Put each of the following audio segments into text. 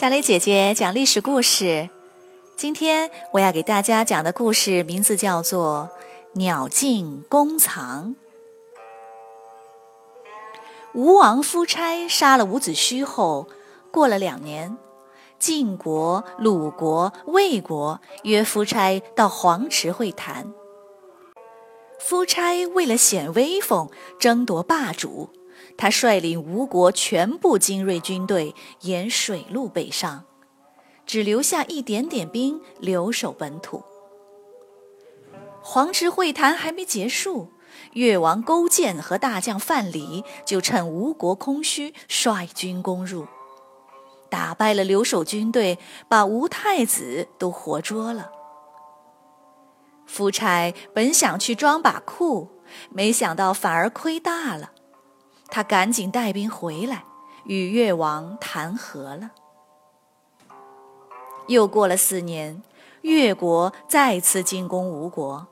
小蕾姐姐讲历史故事。今天我要给大家讲的故事名字叫做《鸟尽弓藏》。吴王夫差杀了伍子胥后，过了两年，晋国、鲁国、魏国约夫差到黄池会谈。夫差为了显威风，争夺霸主。他率领吴国全部精锐军队沿水路北上，只留下一点点兵留守本土。黄池会谈还没结束，越王勾践和大将范蠡就趁吴国空虚，率军攻入，打败了留守军队，把吴太子都活捉了。夫差本想去装把酷，没想到反而亏大了。他赶紧带兵回来，与越王谈和了。又过了四年，越国再次进攻吴国，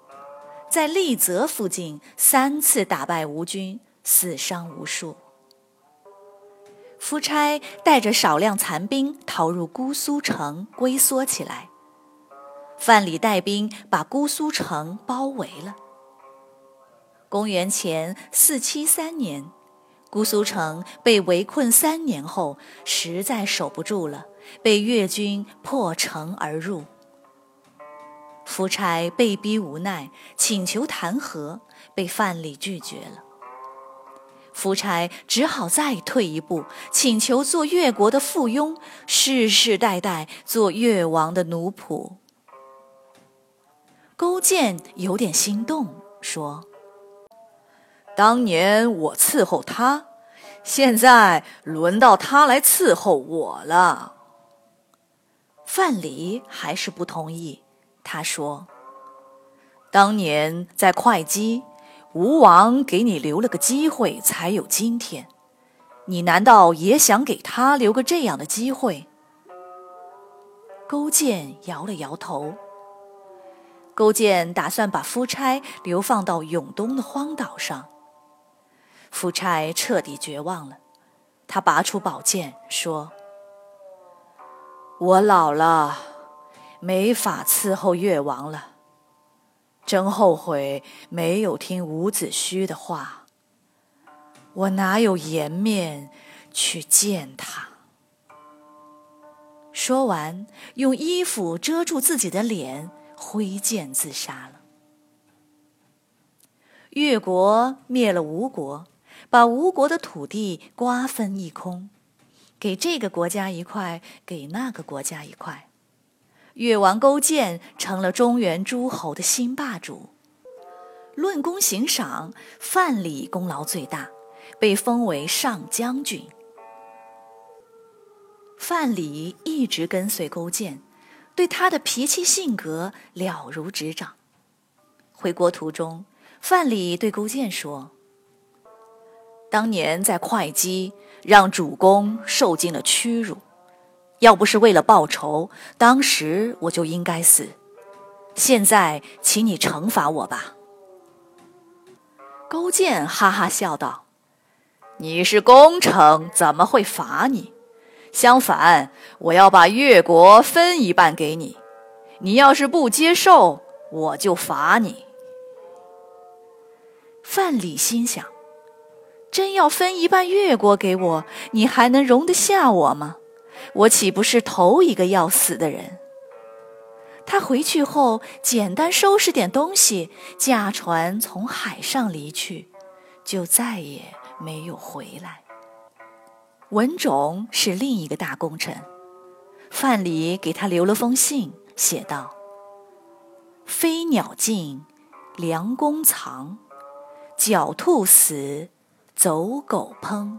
在利泽附近三次打败吴军，死伤无数。夫差带着少量残兵逃入姑苏城，龟缩起来。范蠡带兵把姑苏城包围了。公元前四七三年。姑苏城被围困三年后，实在守不住了，被越军破城而入。夫差被逼无奈，请求谈和，被范蠡拒绝了。夫差只好再退一步，请求做越国的附庸，世世代代做越王的奴仆。勾践有点心动，说。当年我伺候他，现在轮到他来伺候我了。范蠡还是不同意。他说：“当年在会稽，吴王给你留了个机会，才有今天。你难道也想给他留个这样的机会？”勾践摇了摇头。勾践打算把夫差流放到永东的荒岛上。夫差彻底绝望了，他拔出宝剑说：“我老了，没法伺候越王了。真后悔没有听伍子胥的话。我哪有颜面去见他？”说完，用衣服遮住自己的脸，挥剑自杀了。越国灭了吴国。把吴国的土地瓜分一空，给这个国家一块，给那个国家一块。越王勾践成了中原诸侯的新霸主。论功行赏，范蠡功劳最大，被封为上将军。范蠡一直跟随勾践，对他的脾气性格了如指掌。回国途中，范蠡对勾践说。当年在会稽，让主公受尽了屈辱，要不是为了报仇，当时我就应该死。现在，请你惩罚我吧。勾践哈哈笑道：“你是功臣，怎么会罚你？相反，我要把越国分一半给你。你要是不接受，我就罚你。”范蠡心想。真要分一半越国给我，你还能容得下我吗？我岂不是头一个要死的人？他回去后，简单收拾点东西，驾船从海上离去，就再也没有回来。文种是另一个大功臣，范蠡给他留了封信，写道：“飞鸟尽，良弓藏；狡兔死。”走狗烹。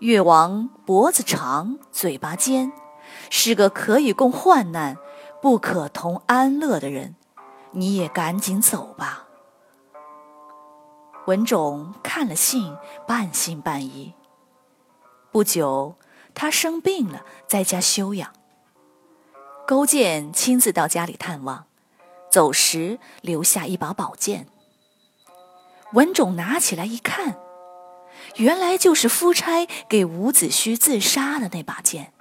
越王脖子长，嘴巴尖，是个可以共患难，不可同安乐的人。你也赶紧走吧。文种看了信，半信半疑。不久，他生病了，在家休养。勾践亲自到家里探望，走时留下一把宝剑。文种拿起来一看，原来就是夫差给伍子胥自杀的那把剑。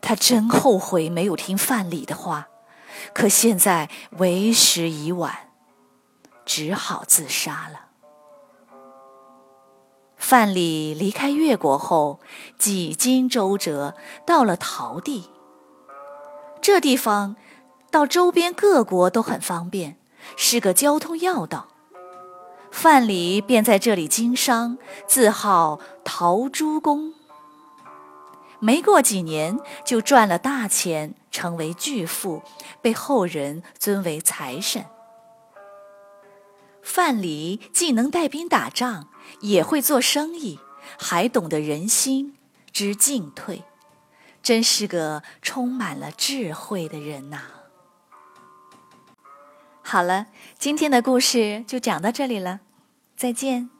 他真后悔没有听范蠡的话，可现在为时已晚，只好自杀了。范蠡离开越国后，几经周折，到了陶地。这地方到周边各国都很方便，是个交通要道。范蠡便在这里经商，自号陶朱公。没过几年，就赚了大钱，成为巨富，被后人尊为财神。范蠡既能带兵打仗，也会做生意，还懂得人心，知进退，真是个充满了智慧的人呐！好了，今天的故事就讲到这里了，再见。